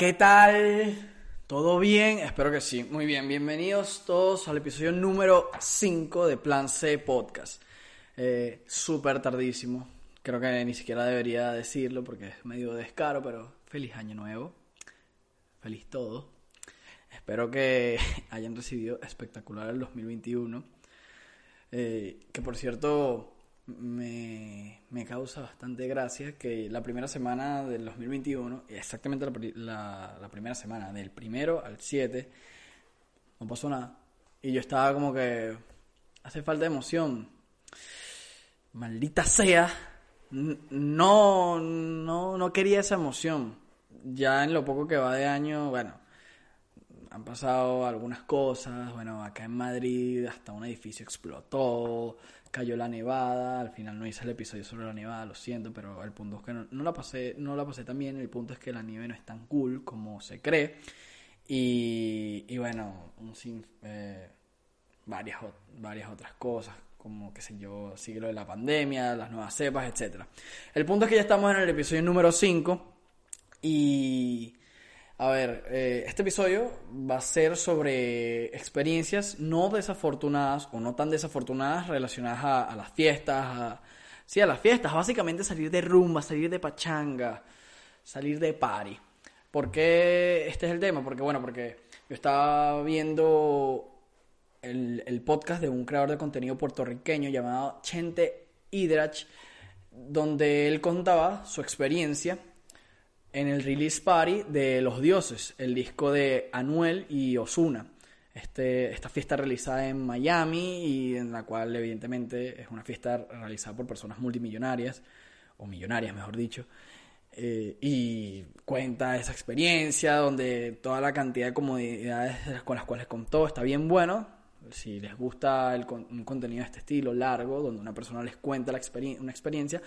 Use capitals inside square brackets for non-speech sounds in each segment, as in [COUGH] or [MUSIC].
¿qué tal? ¿Todo bien? Espero que sí. Muy bien, bienvenidos todos al episodio número 5 de Plan C Podcast. Eh, Súper tardísimo. Creo que ni siquiera debería decirlo porque es medio descaro, pero feliz año nuevo. Feliz todo. Espero que [LAUGHS] hayan recibido espectacular el 2021. Eh, que por cierto, me, me, causa bastante gracia que la primera semana del 2021, exactamente la, la, primera semana, del primero al 7, no pasó nada. Y yo estaba como que, hace falta emoción. Maldita sea, no, no, no quería esa emoción. Ya en lo poco que va de año, bueno, han pasado algunas cosas. Bueno, acá en Madrid hasta un edificio explotó cayó la nevada, al final no hice el episodio sobre la nevada, lo siento, pero el punto es que no, la pasé, no la pasé tan bien, el punto es que la nieve no es tan cool como se cree. Y, y bueno, eh, varias, varias otras cosas, como que sé yo, sigue lo de la pandemia, las nuevas cepas, etc. El punto es que ya estamos en el episodio número 5 y a ver, eh, este episodio va a ser sobre experiencias no desafortunadas o no tan desafortunadas relacionadas a, las fiestas, sí, a las fiestas, básicamente salir de rumba, salir de pachanga, salir de party. ¿Por qué este es el tema? Porque, bueno, porque yo estaba viendo el, el podcast de un creador de contenido puertorriqueño llamado Chente Hidrach, donde él contaba su experiencia en el release party de Los Dioses, el disco de Anuel y Osuna. Este, esta fiesta realizada en Miami y en la cual evidentemente es una fiesta realizada por personas multimillonarias, o millonarias mejor dicho, eh, y cuenta esa experiencia donde toda la cantidad de comodidades con las cuales contó está bien bueno. Si les gusta el, un contenido de este estilo largo, donde una persona les cuenta la una experiencia,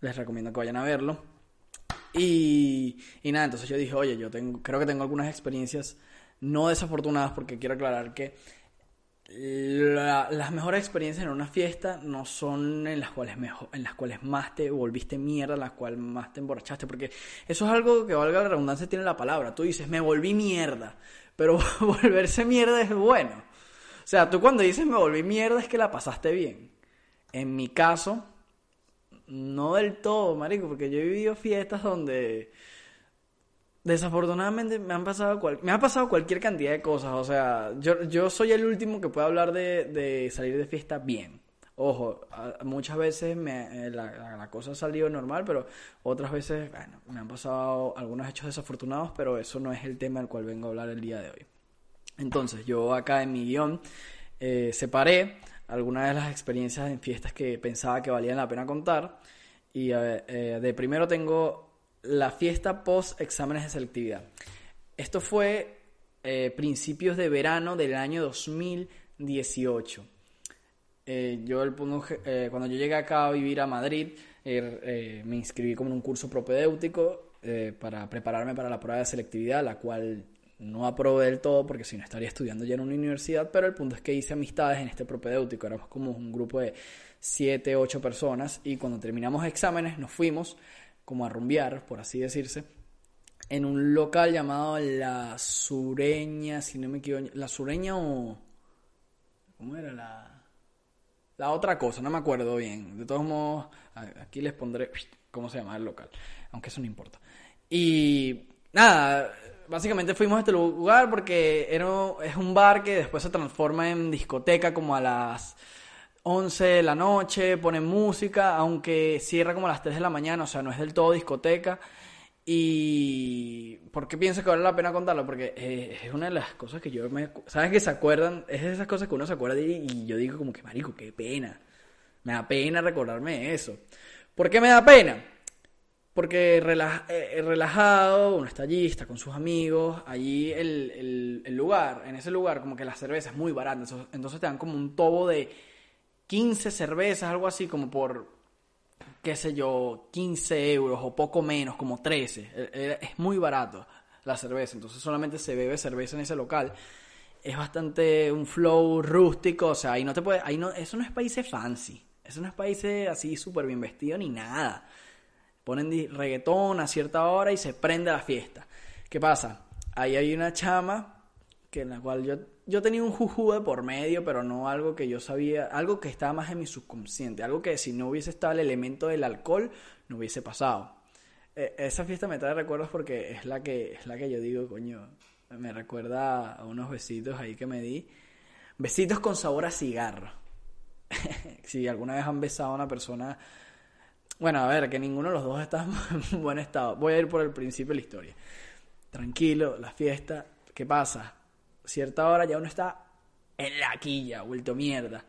les recomiendo que vayan a verlo. Y, y nada, entonces yo dije, oye, yo tengo, creo que tengo algunas experiencias no desafortunadas porque quiero aclarar que las mejores experiencias en una fiesta no son en las cuales mejor, en las cuales más te volviste mierda, en las cuales más te emborrachaste, porque eso es algo que valga la redundancia tiene la palabra. Tú dices, me volví mierda, pero [LAUGHS] volverse mierda es bueno. O sea, tú cuando dices me volví mierda es que la pasaste bien. En mi caso, no del todo, marico, porque yo he vivido fiestas donde desafortunadamente me han pasado me ha pasado cualquier cantidad de cosas, o sea, yo, yo soy el último que puede hablar de, de salir de fiesta bien. Ojo, muchas veces me, eh, la, la, cosa ha salido normal, pero otras veces, bueno, me han pasado algunos hechos desafortunados, pero eso no es el tema del cual vengo a hablar el día de hoy. Entonces, yo acá en mi guion eh, separé algunas de las experiencias en fiestas que pensaba que valían la pena contar. Y eh, de primero tengo la fiesta post exámenes de selectividad. Esto fue eh, principios de verano del año 2018. Eh, yo el, cuando yo llegué acá a vivir a Madrid, me inscribí como en un curso propedéutico para prepararme para la prueba de selectividad, la cual no aprobé del todo porque si no estaría estudiando ya en una universidad, pero el punto es que hice amistades en este propedéutico, éramos como un grupo de 7, 8 personas y cuando terminamos exámenes nos fuimos como a rumbear, por así decirse, en un local llamado La Sureña, si no me equivoco, La Sureña o... ¿Cómo era la...? La otra cosa, no me acuerdo bien. De todos modos, aquí les pondré [SNIFFS] cómo se llama el local, aunque eso no importa. Y nada, básicamente fuimos a este lugar porque era, es un bar que después se transforma en discoteca como a las 11 de la noche, ponen música, aunque cierra como a las 3 de la mañana, o sea, no es del todo discoteca. Y ¿por qué pienso que vale la pena contarlo? Porque eh, es una de las cosas que yo me... ¿Sabes que se acuerdan? Es de esas cosas que uno se acuerda y yo digo como que, marico, qué pena. Me da pena recordarme eso. ¿Por qué me da pena? Porque eh, relajado, uno está allí, está con sus amigos, allí el, el, lugar, en ese lugar como que la cerveza es muy barata, entonces te dan como un tobo de 15 cervezas, algo así como por, qué sé yo, 15 euros o poco menos, como 13. E, e, es muy barato la cerveza, entonces solamente se bebe cerveza en ese local. Es bastante un flow rústico, o sea, ahí no te puede, ahí no, eso no es países fancy, eso no es países así súper bien vestido ni nada ponen reggaetón a cierta hora y se prende la fiesta. ¿Qué pasa? Ahí hay una chama que en la cual yo, yo tenía un juju de por medio, pero no algo que yo sabía, algo que estaba más en mi subconsciente, algo que si no hubiese estado el elemento del alcohol, no hubiese pasado. E, esa fiesta me trae recuerdos porque es la que, es la que yo digo, coño, me recuerda a unos besitos ahí que me di. Besitos con sabor a cigarro. [LAUGHS] si alguna vez han besado a una persona... Bueno, a ver, que ninguno de los dos está [LAUGHS] en buen estado. Voy a ir por el principio de la historia. Tranquilo, la fiesta. ¿Qué pasa? Cierta hora ya uno está en la quilla, vuelto mierda.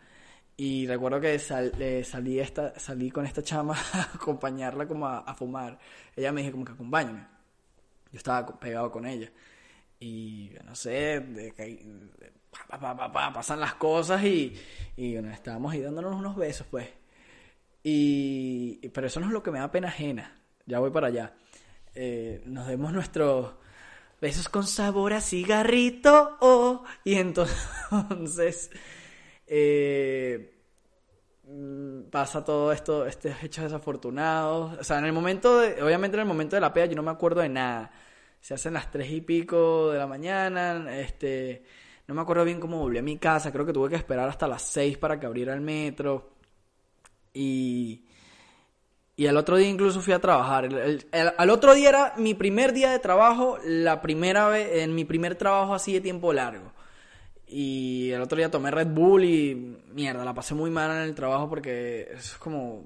Y recuerdo que salí, con esta chama [LAUGHS] a acompañarla como a, fumar. Ella me dijo como que acompáñame. Yo estaba pegado con ella. Y no sé, de, pasan las cosas y, y bueno, estábamos ahí dándonos unos besos, pues. Y, pero eso no es lo que me da pena ajena. Ya voy para allá. Eh, nos demos nuestros besos con sabor a cigarrito. Oh, y entonces [LAUGHS] eh, mm, pasa todo esto, estos hechos desafortunados. O sea, en el momento, de, obviamente en el momento de la pea yo no me acuerdo de nada. Se hacen las tres y pico de la mañana, este no me acuerdo bien cómo volví a mi casa, creo que tuve que esperar hasta las 6 para que abriera el metro. Y, y al otro día incluso fui a trabajar. El, al otro día era mi primer día de trabajo, la primera vez, en mi primer trabajo así de tiempo largo. Y el otro día tomé Red Bull y mierda, la pasé muy mal en el trabajo porque es como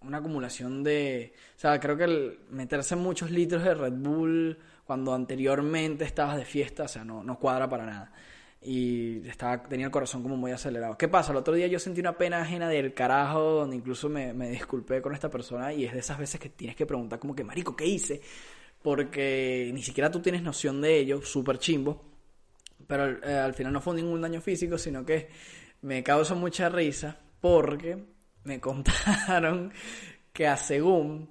una acumulación de... O sea, creo que el meterse muchos litros de Red Bull cuando anteriormente estabas de fiesta, o sea, no, no cuadra para nada y estaba, tenía el corazón como muy acelerado. ¿Qué pasa? El otro día yo sentí una pena ajena del carajo, donde incluso me, me disculpé con esta persona y es de esas veces que tienes que preguntar como que, marico, ¿qué hice? Porque ni siquiera tú tienes noción de ello, súper chimbo. Pero eh, al final no fue ningún daño físico, sino que me causó mucha risa porque me [LAUGHS] contaron que a según,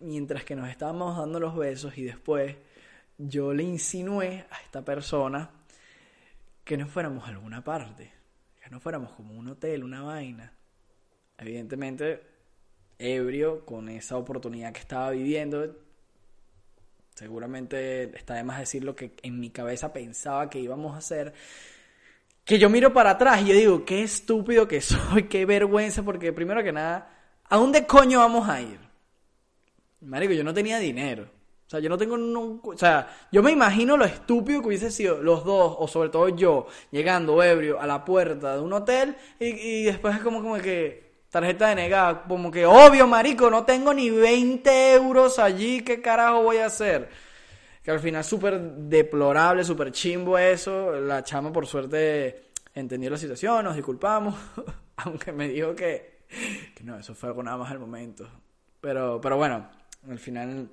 mientras que nos estábamos dando los besos y después yo le insinué a esta persona que no fuéramos a alguna parte, que no fuéramos como un hotel, una vaina. Evidentemente, ebrio con esa oportunidad que estaba viviendo, seguramente está de más decir lo que en mi cabeza pensaba que íbamos a hacer. Que yo miro para atrás y yo digo, qué estúpido que [LAUGHS] soy, qué vergüenza, porque primero que nada, ¿a dónde coño vamos a ir? Marico, yo no tenía dinero. O sea, yo no tengo nunca, o sea, yo me imagino lo estúpido que hubiese sido los dos, o sobre todo yo, llegando ebrio a la puerta de un hotel y, después es como, como que tarjeta de negada, como que obvio, marico, no tengo ni 20 euros allí, ¿qué carajo voy a hacer? Que al final súper deplorable, súper chimbo eso, la chama por suerte entendió la situación, nos disculpamos, [LAUGHS] aunque me dijo que, que no, eso fue algo nada más al momento. Pero, pero bueno, al final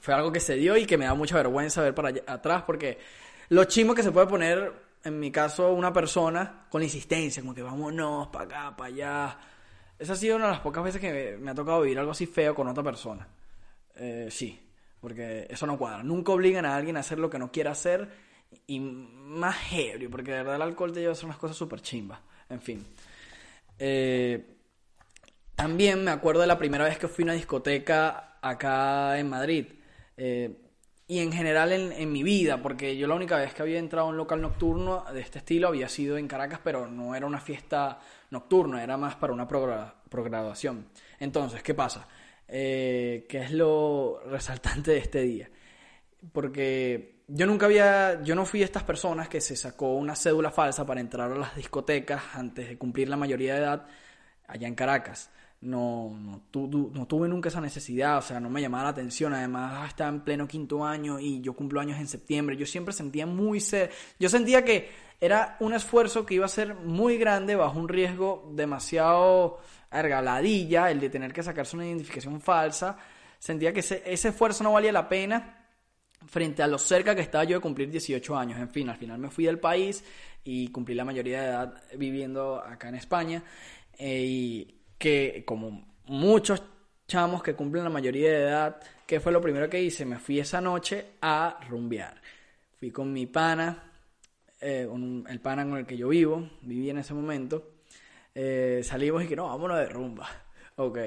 fue algo que se dio y que me da mucha vergüenza ver para atrás porque lo chimo que se puede poner, en mi caso, una persona con insistencia, como que vámonos para acá, para allá. Esa ha sido una de las pocas veces que me, ha tocado vivir algo así feo con otra persona. Eh, sí, porque eso no cuadra. Nunca obligan a alguien a hacer lo que no quiera hacer y más ebrio, porque de verdad el alcohol te lleva a hacer unas cosas súper chimbas. En fin. Eh, también me acuerdo de la primera vez que fui a una discoteca acá en Madrid. Eh, y en general en, mi vida, porque yo la única vez que había entrado a un local nocturno de este estilo había sido en Caracas, pero no era una fiesta nocturna, era más para una programación. Entonces, ¿qué pasa? Eh, ¿Qué es lo resaltante de este día? Porque yo nunca había, yo no fui de estas personas que se sacó una cédula falsa para entrar a las discotecas antes de cumplir la mayoría de edad allá en Caracas no, no, no, tuve nunca esa necesidad, o sea, no me llamaba la atención. Además, ah, estaba en pleno quinto año y yo cumplo años en septiembre. Yo siempre sentía muy ser. Yo sentía que era un esfuerzo que iba a ser muy grande bajo un riesgo demasiado argaladilla, el de tener que sacarse una identificación falsa. Sentía que ese, ese esfuerzo no valía la pena frente a lo cerca que estaba yo de cumplir 18 años. En fin, al final me fui del país y cumplí la mayoría de edad viviendo acá en España. Eh, y que como muchos chamos que cumplen la mayoría de edad, ¿qué fue lo primero que hice? Me fui esa noche a rumbear. Fui con mi pana, eh, el pana con el que yo vivo, viví en ese momento. Eh, salimos y que no, vámonos de rumba. [LAUGHS] Ok.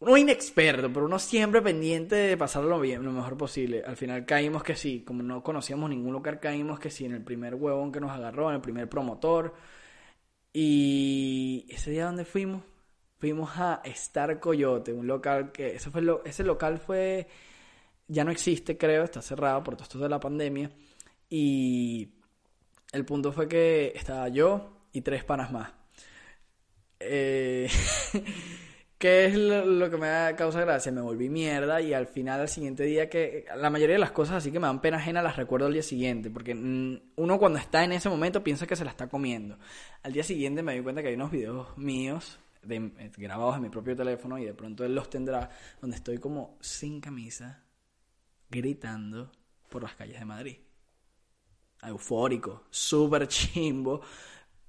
uno inexperto, pero uno siempre pendiente de pasarlo bien, lo mejor posible. Al final caímos que sí, como no conocíamos ningún lugar, caímos que sí en el primer huevón que nos agarró, en el primer promotor. Y ese día donde fuimos, fuimos a Star Coyote, un local que ese fue lo, ese local fue ya no existe, creo, está cerrado por todo esto de la pandemia y el punto fue que estaba yo y tres panas más. Eh, [LAUGHS] ¿Qué es lo, que me causa gracia? Me volví mierda y al final, al siguiente día, que la mayoría de las cosas así que me dan pena ajena las recuerdo al día siguiente, porque uno cuando está en ese momento piensa que se la está comiendo. Al día siguiente me di cuenta que hay unos videos míos grabados en mi propio teléfono y de pronto él los tendrá, donde estoy como sin camisa, gritando por las calles de Madrid. Eufórico, súper chimbo,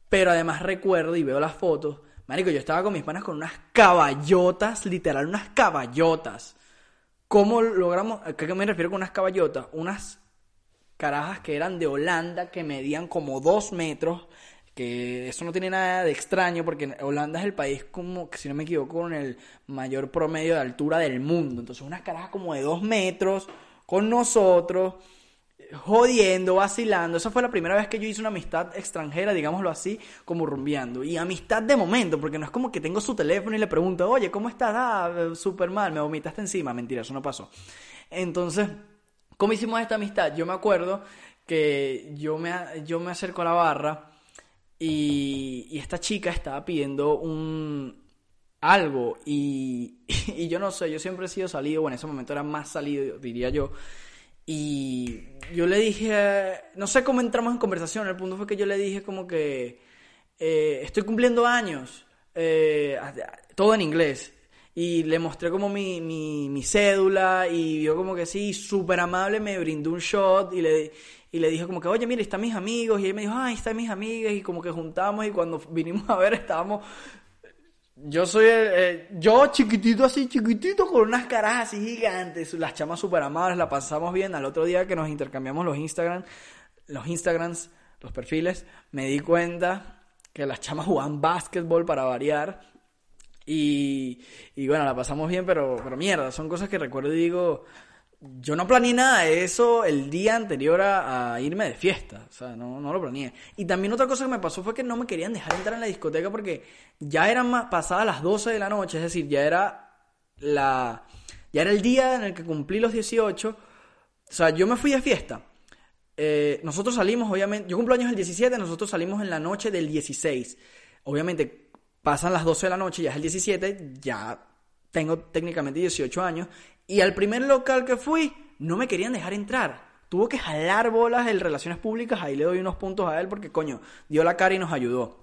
pero además recuerdo y veo las fotos Marico, yo estaba con mis panas con unas caballotas, literal, unas caballotas. ¿Cómo logramos? ¿A qué me refiero con unas caballotas? Unas carajas que eran de Holanda, que medían como dos metros, que eso no tiene nada de extraño, porque Holanda es el país como, si no me equivoco, con el mayor promedio de altura del mundo. Entonces, unas carajas como de dos metros con nosotros jodiendo, vacilando. Esa fue la primera vez que yo hice una amistad extranjera, digámoslo así, como rumbeando. Y amistad de momento, porque no es como que tengo su teléfono y le pregunto, oye, ¿cómo estás? Ah, súper mal, me vomitaste encima. Mentira, eso no pasó. Entonces, ¿cómo hicimos esta amistad? Yo me acuerdo que yo me, yo me acerco a la barra y, esta chica estaba pidiendo un algo y, [LAUGHS] y yo no sé, yo siempre he sido salido, bueno, en ese momento era más salido, diría yo. Y yo le dije, no sé cómo entramos en conversación, el punto fue que yo le dije como que eh, estoy cumpliendo años, eh, todo en inglés. Y le mostré como mi, mi, mi cédula y vio como que sí, súper amable, me brindó un shot y le, y le dije como que, oye, mire, están mis amigos. Y él me dijo, ay, están mis amigas. Y como que juntamos y cuando [LAUGHS] vinimos a ver estábamos yo soy eh, yo chiquitito así, chiquitito, con unas caras así gigantes, las chamas súper amables, la pasamos bien. Al otro día que nos intercambiamos los Instagram, los Instagrams, los perfiles, me di cuenta que las chamas jugaban básquetbol para variar. Y, y bueno, la pasamos bien, pero, pero mierda, son cosas que recuerdo y digo, yo no planeé nada de eso el día anterior a, irme de fiesta. O sea, no, no, lo planeé. Y también otra cosa que me pasó fue que no me querían dejar entrar en la discoteca porque ya eran más pasadas las 12 de la noche. Es decir, ya era la. Ya era el día en el que cumplí los 18. O sea, yo me fui de fiesta. Eh, nosotros salimos, obviamente. Yo cumplo años el 17, nosotros salimos en la noche del 16. Obviamente, pasan las 12 de la noche, ya es el 17, ya tengo técnicamente 18 años y al primer local que fui, no me querían dejar entrar. Tuvo que jalar bolas en relaciones públicas, ahí le doy unos puntos a él porque, coño, dio la cara y nos ayudó.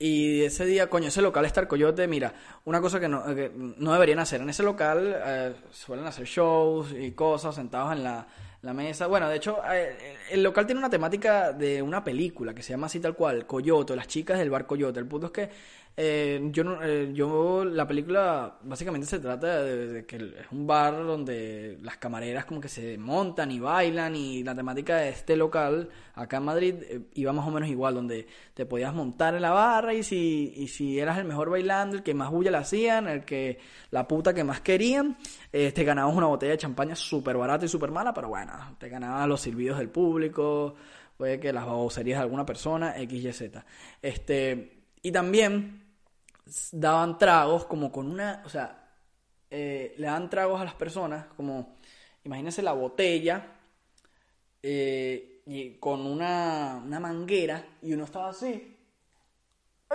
Y ese día, coño, ese local Star Coyote, mira, una cosa que no, no deberían hacer. En ese local eh, suelen hacer shows y cosas sentados en la, la mesa. Bueno, de hecho, eh, el local tiene una temática de una película que se llama así tal cual, Coyote, las chicas del bar Coyote. El punto es que eh, yo, eh, yo, la película básicamente se trata de, que es un bar donde las camareras como que se montan y bailan y la temática de este local acá en Madrid eh, iba más o menos igual, donde te podías montar en la barra y si, y si eras el mejor bailando, el que más bulla le hacían, el que la puta que más querían, te ganabas una botella de champaña súper barata y súper mala, pero bueno, te ganabas los silbidos del público, puede que las baboserías de alguna persona, X, Y, Z. Este, y también daban tragos como con una, o sea, eh, le dan tragos a las personas como, imagínense la botella eh, con una, una manguera y uno estaba así.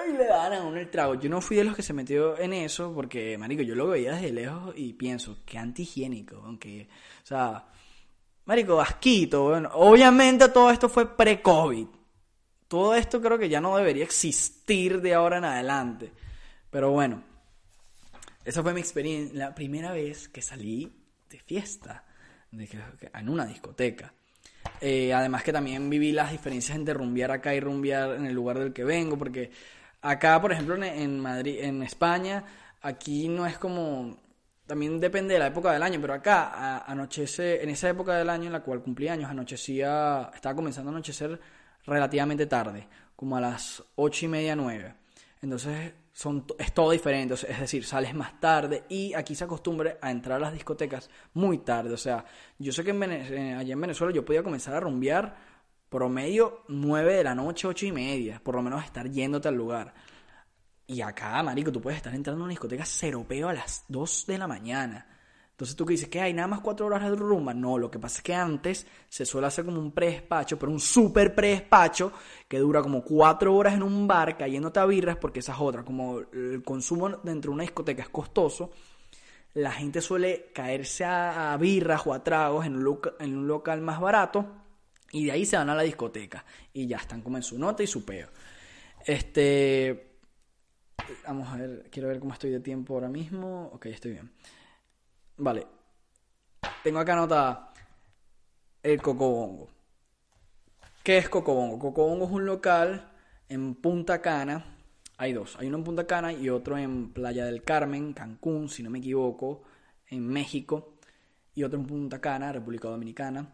Y le daban a uno el trago. Yo no fui de los que se metió en eso porque, marico, yo lo veía desde lejos y pienso, qué antihigiénico, aunque, o sea, marico, asquito. Bueno, obviamente todo esto fue pre-COVID. Todo esto creo que ya no debería existir de ahora en adelante. Pero bueno, esa fue mi experiencia, la primera vez que salí de fiesta, en una discoteca. Eh, además que también viví las diferencias entre rumbear acá y rumbear en el lugar del que vengo, porque acá, por ejemplo, en, Madrid, en España, aquí no es como también depende de la época del año, pero acá en esa época del año en la cual cumplí años, anochecía, estaba comenzando a anochecer relativamente tarde, como a las ocho y media, nueve. Entonces son, es todo diferente, es decir, sales más tarde y aquí se acostumbra a entrar a las discotecas muy tarde. O sea, yo sé que en eh, allá en Venezuela yo podía comenzar a rumbear promedio 9 de la noche, 8 y media, por lo menos estar yéndote al lugar. Y acá, marico, tú puedes estar entrando a una discoteca ceropeo a las 2 de la mañana. Entonces tú que dices que hay nada más 4 horas de rumba. No, lo que pasa es que antes se suele hacer como un pre-despacho, pero un super pre-despacho que dura como 4 horas en un bar cayéndote a birras, porque esa es otra. Como el consumo dentro de una discoteca es costoso, la gente suele caerse a, birras o a tragos en un, en un local más barato y de ahí se van a la discoteca y ya están como en su nota y su peo. Este, Vamos a ver, quiero ver cómo estoy de tiempo ahora mismo. Ok, estoy bien. Vale. Tengo acá anotada el Cocobongo. ¿Qué es Cocobongo? Cocobongo es un local en Punta Cana. Hay dos. Hay uno en Punta Cana y otro en Playa del Carmen, Cancún, si no me equivoco, en México. Y otro en Punta Cana, República Dominicana.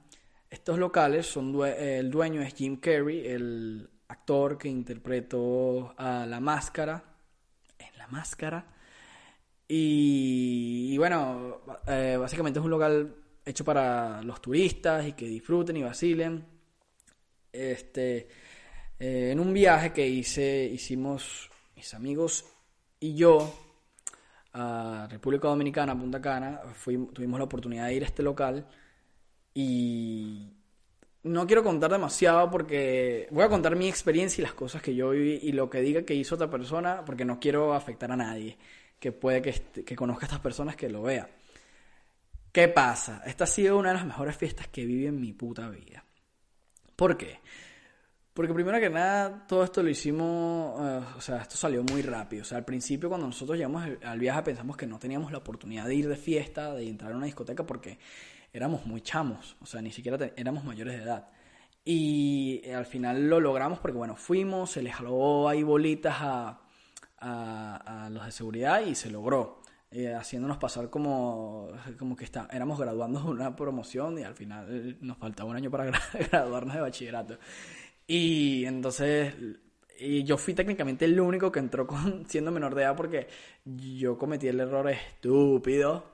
Estos locales son el dueño es Jim Carrey, el actor que interpretó a La Máscara máscara. Y, bueno, eh, básicamente es un local hecho para los turistas y que disfruten y vacilen. Este, eh, en un viaje que hice, hicimos mis amigos y yo a República Dominicana, Punta Cana, tuvimos la oportunidad de ir a este local y no quiero contar demasiado porque voy a contar mi experiencia y las cosas que yo viví y lo que diga que hizo otra persona porque no quiero afectar a nadie que puede que, conozca a estas personas que lo vea. ¿Qué pasa? Esta ha sido una de las mejores fiestas que viví en mi puta vida. ¿Por qué? Porque primero que nada, todo esto lo hicimos, eh, o sea, esto salió muy rápido. O sea, al principio cuando nosotros llegamos al viaje pensamos que no teníamos la oportunidad de ir de fiesta, de entrar a una discoteca porque éramos muy chamos, o sea, ni siquiera éramos mayores de edad. Y al final lo logramos porque, bueno, fuimos, se les jaló ahí bolitas a, a, los de seguridad y se logró. Eh, haciéndonos pasar como, como que está, éramos graduando de una promoción y al final nos faltaba un año para [LAUGHS] graduarnos de bachillerato. Y entonces y yo fui técnicamente el único que entró con, [LAUGHS] siendo menor de edad porque yo cometí el error estúpido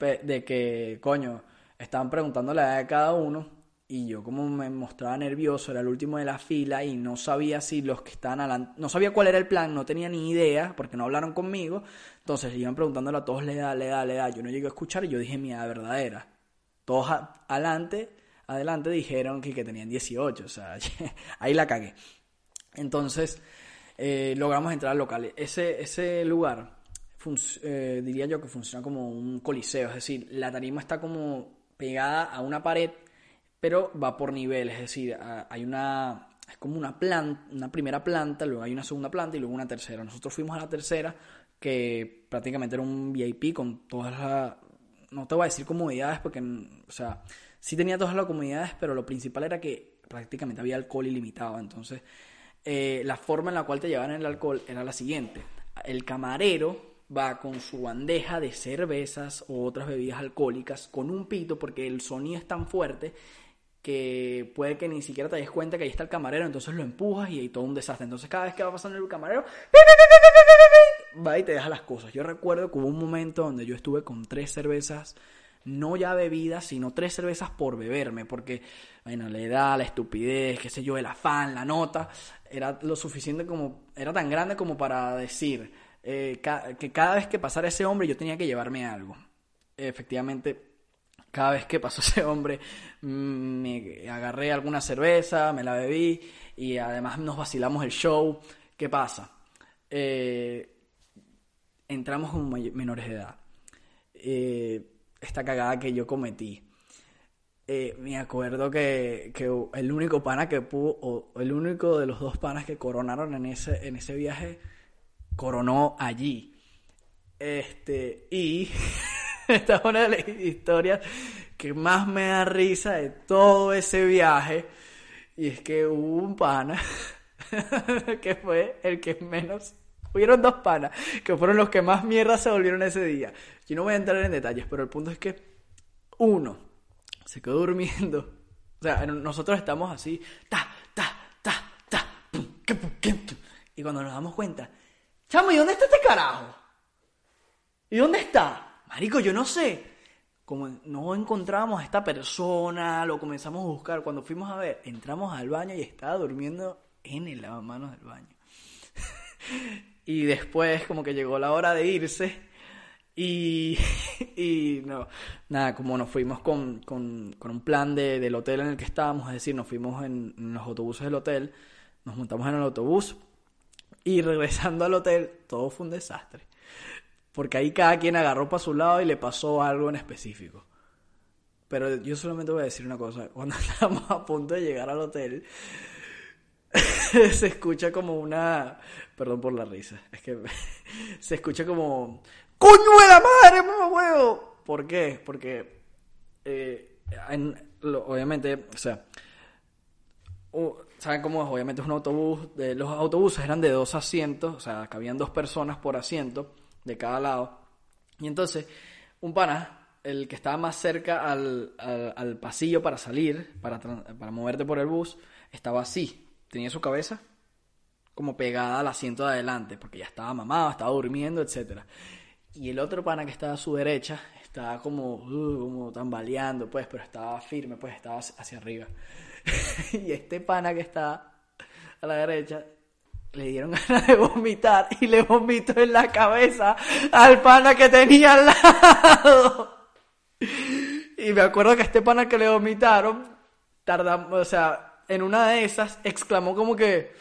de que, coño, estaban preguntando la edad de cada uno y yo como me mostraba nervioso, era el último de la fila y no sabía si los que estaban adelante, no sabía cuál era el plan, no tenía ni idea porque no hablaron conmigo, entonces iban preguntándole a todos la edad, la edad, la edad, yo no llegué a escuchar y yo dije mi edad verdadera. Todos adelante, adelante dijeron que, que tenían 18, o sea, [LAUGHS] ahí la cagué. Entonces, eh, logramos entrar al local. Ese, ese lugar, eh, diría yo que funciona como un coliseo, es decir, la tarima está como pegada a una pared, pero va por niveles, es decir, hay una, es como una planta, una primera planta, luego hay una segunda planta y luego una tercera. Nosotros fuimos a la tercera, que prácticamente era un VIP con todas las, no te voy a decir comodidades porque, o sea, sí tenía todas las comodidades, pero lo principal era que prácticamente había alcohol ilimitado, entonces eh, la forma en la cual te llevaban el alcohol era la siguiente. El camarero va con su bandeja de cervezas o otras bebidas alcohólicas con un pito porque el sonido es tan fuerte que puede que ni siquiera te des cuenta que ahí está el camarero, entonces lo empujas y hay todo un desastre. Entonces cada vez que va pasando el camarero, va y te deja las cosas. Yo recuerdo que hubo un momento donde yo estuve con tres cervezas, no ya bebidas, sino tres cervezas por beberme, porque, bueno, la edad, la estupidez, qué sé yo, el afán, la nota, era lo suficiente como, era tan grande como para decir, eh, que cada vez que pasara ese hombre yo tenía que llevarme algo. Efectivamente, cada vez que pasó [LAUGHS] ese hombre mm, me agarré alguna cerveza, me la bebí y además nos vacilamos el show. ¿Qué pasa? Eh, entramos con menores de edad. Eh, esta cagada que yo cometí. me acuerdo que, el único pana que pudo, o el único de los dos panas que coronaron en ese, en ese viaje, coronó allí. Este, y [LAUGHS] [LAUGHS] esta es una de las historias que más me da risa de todo ese viaje. Y es que hubo un pana [LAUGHS] que fue el que menos. Hubieron dos panas que fueron los que más mierda se volvieron ese día. Yo no voy a entrar en detalles, pero el punto es que uno se quedó durmiendo. O sea, nosotros estamos así, ta, ta, ta, ta, y cuando nos damos cuenta, chamo, ¿y dónde está este carajo? ¿Y dónde está? Marico, yo no sé. Como no encontramos a esta persona, lo comenzamos a buscar. Cuando fuimos a ver, entramos al baño y estaba durmiendo en el lavamanos del baño. [LAUGHS] y después como que llegó la hora de irse y, [LAUGHS] y no, nada, como nos fuimos con, con, con un plan de, del hotel en el que estábamos, es decir, nos fuimos en, en los autobuses del hotel, nos montamos en el autobús y regresando al hotel todo fue un desastre. Porque ahí cada quien agarró para su lado y le pasó algo en específico. Pero yo solamente voy a decir una cosa. Cuando [LAUGHS] estábamos a punto de llegar al hotel, [LAUGHS] se escucha como una... Perdón por la risa. Es que [LAUGHS] se escucha como... ¡Coño de la madre, mamá huevo! ¿Por qué? Porque... eh, obviamente, o sea... ¿Saben cómo es? Obviamente es un autobús. los autobuses eran de dos asientos, o sea, cabían dos personas por asiento de cada lado. Y entonces, un pana, el que estaba más cerca al, al- pasillo para salir, para, para moverte por el bus, estaba así. Tenía su cabeza como pegada al asiento de adelante, porque ya estaba mamado, estaba durmiendo, etcétera. Y el otro pana que estaba a su derecha estaba como, uh, como tambaleando, pues, pero estaba firme, pues, estaba hacia arriba. [LAUGHS] y este pana que está a la derecha le dieron [LAUGHS] ganas de vomitar y le vomitó en la cabeza al pana que tenía al lado. Y me acuerdo que este pana que le vomitaron, tardamos, o sea, en una de esas exclamó como que,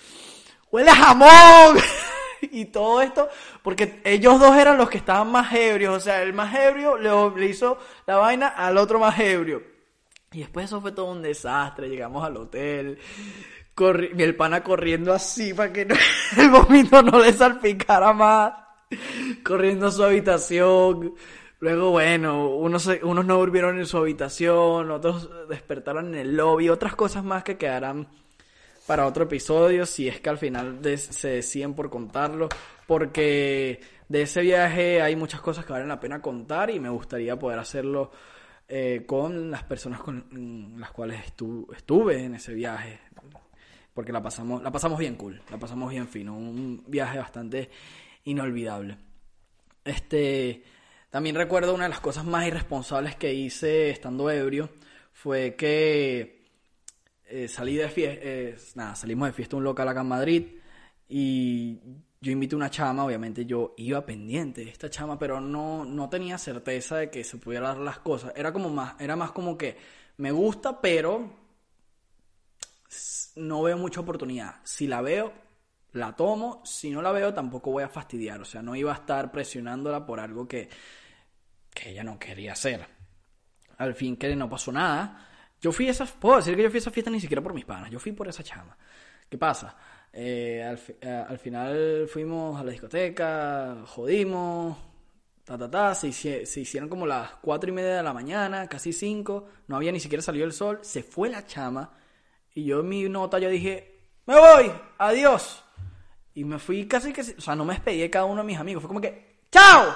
¡huele a jamón! [LAUGHS] y todo esto, porque ellos dos eran los que estaban más ebrios, o sea, el más ebrio le hizo la vaina al otro más ebrio. Y después eso fue todo un desastre, llegamos al hotel, corri- el pana corriendo así para que [LAUGHS] el vómito no le salpicara más, corriendo a su habitación. Luego, bueno, unos, unos no durmieron en su habitación, otros despertaron en el lobby, otras cosas más que quedarán para otro episodio, si es que al final se deciden por contarlo, porque de ese viaje hay muchas cosas que valen la pena contar y me gustaría poder hacerlo eh, con las personas con mm, las cuales estu- estuve en ese viaje, porque la pasamos, la pasamos bien cool, la pasamos bien fino, un viaje bastante inolvidable. Este, también recuerdo una de las cosas más irresponsables que hice estando ebrio fue que eh, salí de fiesta, nada, salimos de fiesta un local acá en Madrid y yo invité una chama, obviamente yo iba pendiente de esta chama, pero no, no tenía certeza de que se pudiera dar las cosas. Era como más, era más como que me gusta, pero no veo mucha oportunidad. Si la veo, la tomo. Si no la veo, tampoco voy a fastidiar. O sea, no iba a estar presionándola por algo que, que ella no quería hacer. Al fin que no pasó nada. Yo fui a esa, puedo decir que yo fui a esa fiesta ni siquiera por mis panas, yo fui por esa chama. ¿Qué pasa? Eh, eh, al final fuimos a la discoteca, jodimos, ta ta ta, se, se hicieron como las cuatro y media de la mañana, casi cinco, no había ni siquiera salido el sol, se fue la chama y yo en mi nota yo dije, me voy, adiós. Y me fui casi que, o sea, no me despedí de cada uno de mis amigos, fue como que, ¡chao!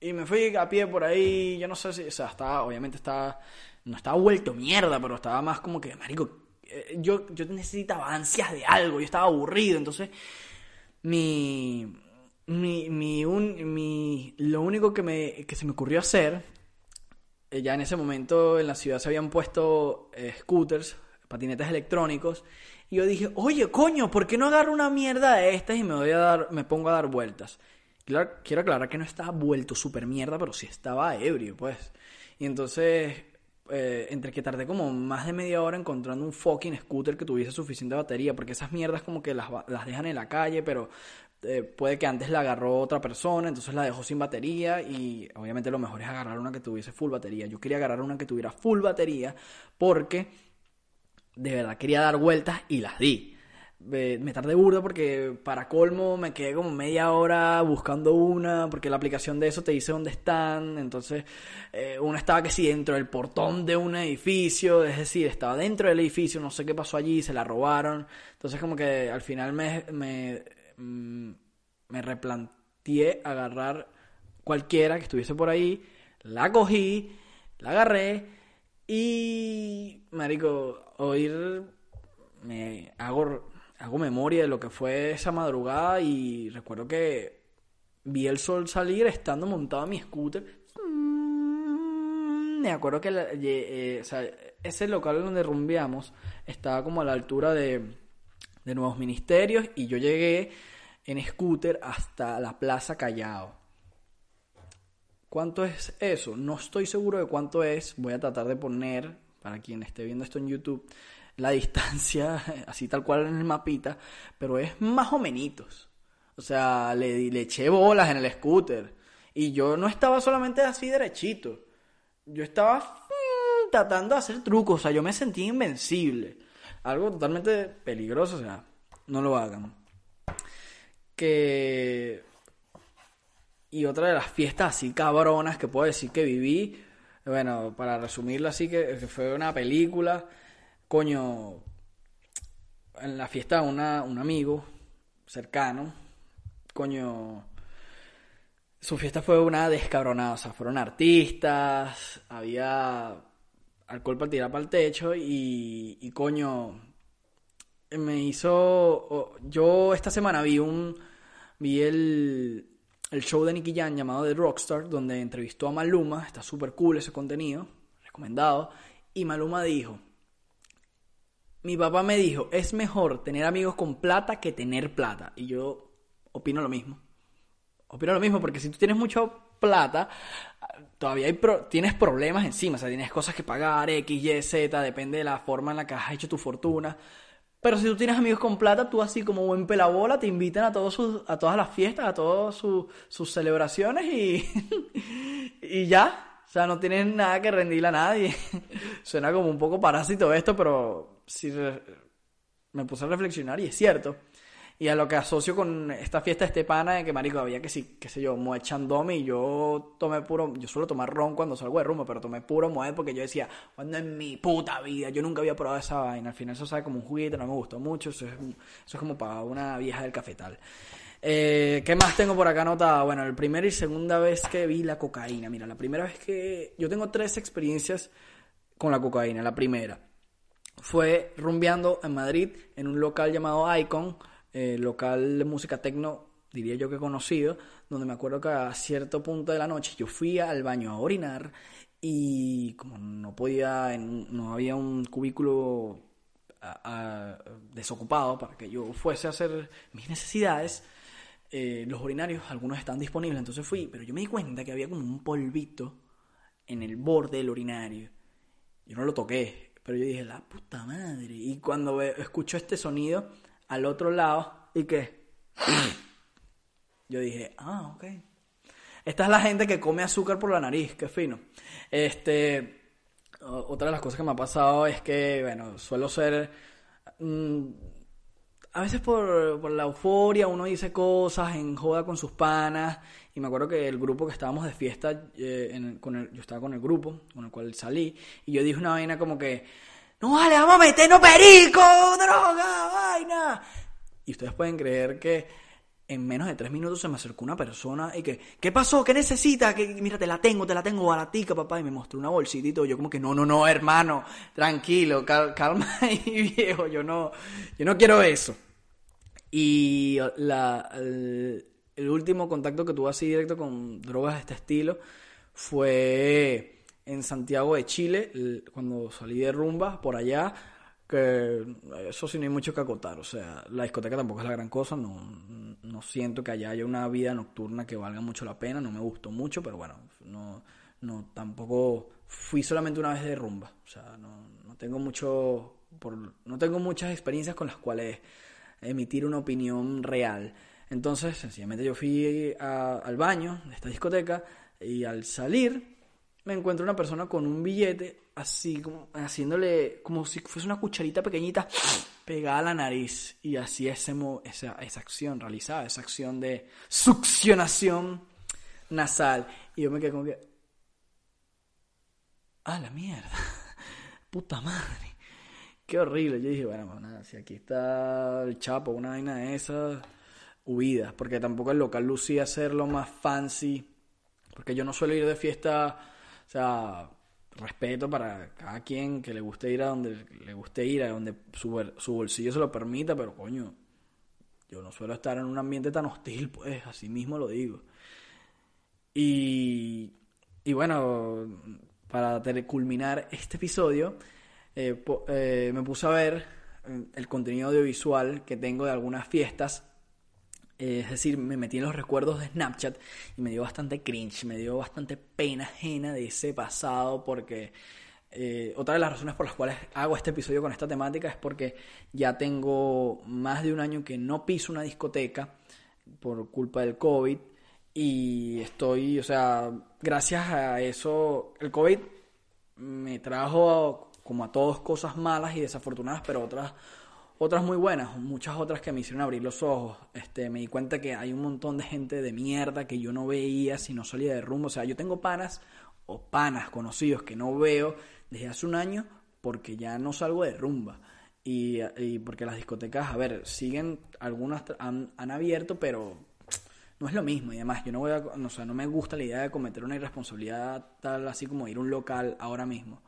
Y me fui a pie por ahí, yo no sé si, o sea, estaba, obviamente estaba, no estaba vuelto mierda, pero estaba más como que, marico, eh, yo, yo necesitaba ansias de algo, yo estaba aburrido, entonces, mi, mi, mi, un- mi, lo único que me, que se me ocurrió hacer, eh, ya en ese momento en la ciudad se habían puesto eh, scooters, patinetes electrónicos, y yo dije, oye, coño, ¿por qué no agarro una mierda de estas y me voy a dar, me pongo a dar vueltas? Claro, quiero aclarar que no estaba vuelto super mierda, pero sí estaba ebrio, pues. Y entonces, eh, entre que tardé como más de media hora encontrando un fucking scooter que tuviese suficiente batería, porque esas mierdas como que las, las dejan en la calle, pero eh, puede que antes la agarró otra persona, entonces la dejó sin batería y obviamente lo mejor es agarrar una que tuviese full batería. Yo quería agarrar una que tuviera full batería porque de verdad quería dar vueltas y las di. Me, tardé burda porque para colmo me quedé como media hora buscando una, porque la aplicación de eso te dice dónde están, entonces eh, una estaba que sí dentro del portón de un edificio, es decir, estaba dentro del edificio, no sé qué pasó allí, se la robaron, entonces como que al final me, me, mm, me replanteé agarrar cualquiera que estuviese por ahí, la cogí, la agarré y, marico, oír, me hago, hago memoria de lo que fue esa madrugada y recuerdo que vi el sol salir estando montado en mi scooter. Mm, me acuerdo que eh, ese local donde rumbeamos estaba como a la altura de, de Nuevos Ministerios y yo llegué en scooter hasta la Plaza Callao. ¿Cuánto es eso? No estoy seguro de cuánto es. Voy a tratar de poner, para quien esté viendo esto en YouTube, la [LAUGHS] distancia, así tal cual en el mapita, pero es más o menos. O sea, le, le eché bolas en el scooter. Y yo no estaba solamente así derechito. Yo estaba mm, tratando de hacer trucos. O sea, yo me sentí invencible. Algo totalmente peligroso. O sea, no lo hagan. Que y otra de las fiestas así cabronas que puedo decir que viví, bueno, para resumirlo así, que, fue una película, coño, en la fiesta de una, un amigo cercano, coño, su fiesta fue una descabronada, o sea, fueron artistas, había alcohol para tirar para el techo y, y coño, me hizo, yo esta semana vi un, vi el, el show de Nicky Jam llamado The Rockstar, donde entrevistó a Maluma, está súper cool ese contenido, recomendado, y Maluma dijo, mi papá me dijo, es mejor tener amigos con plata que tener plata, y yo opino lo mismo, opino lo mismo, porque si tú tienes mucha plata, todavía hay tienes problemas encima, o sea, tienes cosas que pagar, X, Y, Z, depende de la forma en la que has hecho tu fortuna, pero si tú tienes amigos con plata, tú así como buen pelabola te invitan a, todos sus, a todas las fiestas, a todas sus celebraciones y, [LAUGHS] y ya. O sea, no tienes nada que rendirle a nadie. [LAUGHS] Suena como un poco parásito esto, pero sí me puse a reflexionar y es cierto. Y a lo que asocio con esta fiesta este pana, de que marico había que sí, qué sé yo, Moet Chandomi, y yo tomé puro, yo suelo tomar ron cuando salgo de rumbo, pero tomé puro Moet porque yo decía, cuando en mi puta vida, yo nunca había probado esa vaina, al final eso sabe como un juguete, no me gustó mucho, eso es, eso es como para una vieja del cafetal. Eh, ¿Qué más tengo por acá anotado? Bueno, la primera y segunda vez que vi la cocaína. Mira, la primera vez que. Yo tengo tres experiencias con la cocaína. La primera fue rumbeando en Madrid en un local llamado Icon eh, local de música tecno, diría yo que conocido, donde me acuerdo que a cierto punto de la noche yo fui al baño a orinar y como no podía, no había un cubículo desocupado para que yo fuese a hacer mis necesidades, eh, los urinarios, algunos están disponibles, entonces fui, pero yo me di cuenta que había como un polvito en el borde del urinario. Yo no lo toqué, pero yo dije, la puta madre. Y cuando escucho este sonido, al otro lado y que yo dije, ah, ok. Esta es la gente que come azúcar por la nariz, qué fino. Este, otra de las cosas que me ha pasado es que, bueno, suelo ser... Mm, a veces por, por, la euforia uno dice cosas en joda con sus panas. Y me acuerdo que el grupo que estábamos de fiesta, eh, con el, yo estaba con el grupo con el cual salí. Y yo dije una vaina como que, no vale, vamos a meternos perico, droga, vaina. Y ustedes pueden creer que en menos de tres minutos se me acercó una persona y que, ¿qué pasó? ¿Qué necesita? Que, mira, te la tengo, te la tengo baratica, papá. Y me mostró una bolsita y todo. Yo como que, no, no, no, hermano, tranquilo, calma [LAUGHS] ahí, viejo. Yo no, yo no quiero eso. Y la, el, el último contacto que tuve así directo con drogas de este estilo fue en Santiago de Chile, cuando salí de rumba por allá, que eso sí no hay mucho que acotar, o sea, la discoteca tampoco es la gran cosa, no, no siento que allá haya una vida nocturna que valga mucho la pena, no me gustó mucho, pero bueno, no, no tampoco fui solamente una vez de rumba, o sea, no, no tengo mucho, por, no tengo muchas experiencias con las cuales emitir una opinión real. Entonces, sencillamente yo fui al baño de esta discoteca y al salir me encuentro una persona con un billete así como haciéndole como si fuese una cucharita pequeñita [SNIFFS] pegada a la nariz. Y así ese, esa, esa acción realizada, esa acción de succionación nasal. Y yo me quedé como que ah la mierda [LAUGHS] puta madre qué horrible yo dije bueno pues nada si aquí está el chapo una vaina de esas huidas porque tampoco el local lucía ser lo más fancy porque yo no suelo ir de fiesta o sea, respeto para cada quien que le guste ir a donde le guste ir, a donde su, su bolsillo se lo permita, pero coño, yo no suelo estar en un ambiente tan hostil, pues así mismo lo digo. Y, y bueno, para culminar este episodio, eh, eh, me puse a ver eh, el contenido audiovisual que tengo de algunas fiestas. Es decir, me metí en los recuerdos de Snapchat y me dio bastante cringe, me dio bastante pena ajena de ese pasado porque otra de las razones por las cuales hago este episodio con esta temática es porque ya tengo más de un año que no piso una discoteca por culpa del COVID y estoy, o sea, gracias a eso, el COVID me trajo como a todos cosas malas y desafortunadas, pero otras otras muy buenas, muchas otras que me hicieron abrir los ojos. Este, me di cuenta que hay un montón de gente de mierda que yo no veía si no salía de rumbo. O sea, yo tengo panas o panas conocidos que no veo desde hace un año porque ya no salgo de rumba. Y, porque las discotecas, a ver, siguen, algunas han, han abierto, pero no es lo mismo y además yo no voy a, o sea, no me gusta la idea de cometer una irresponsabilidad tal así como ir a un local ahora mismo.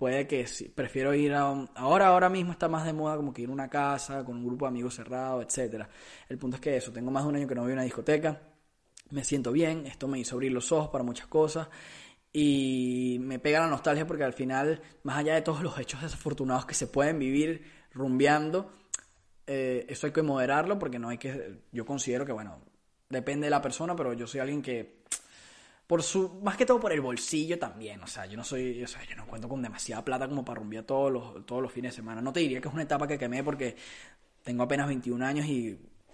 Puede que prefiero ir a un, ahora ahora mismo está más de moda como que ir a una casa con un grupo de amigos cerrado, etcétera. El punto es que eso, tengo más de un año que no voy a una discoteca. Me siento bien, esto me hizo abrir los ojos para muchas cosas y me pega la nostalgia porque al final, más allá de todos los hechos desafortunados que se pueden vivir rumbeando, eh, eso hay que moderarlo porque no hay que, yo considero que, bueno, Depende de la persona, pero yo soy alguien que por su más que todo por el bolsillo también, o sea, yo no soy, o sea, yo no cuento con demasiada plata como para rumbear todos los todos los fines de semana. No te diría que es una etapa que quemé porque tengo apenas 21 años y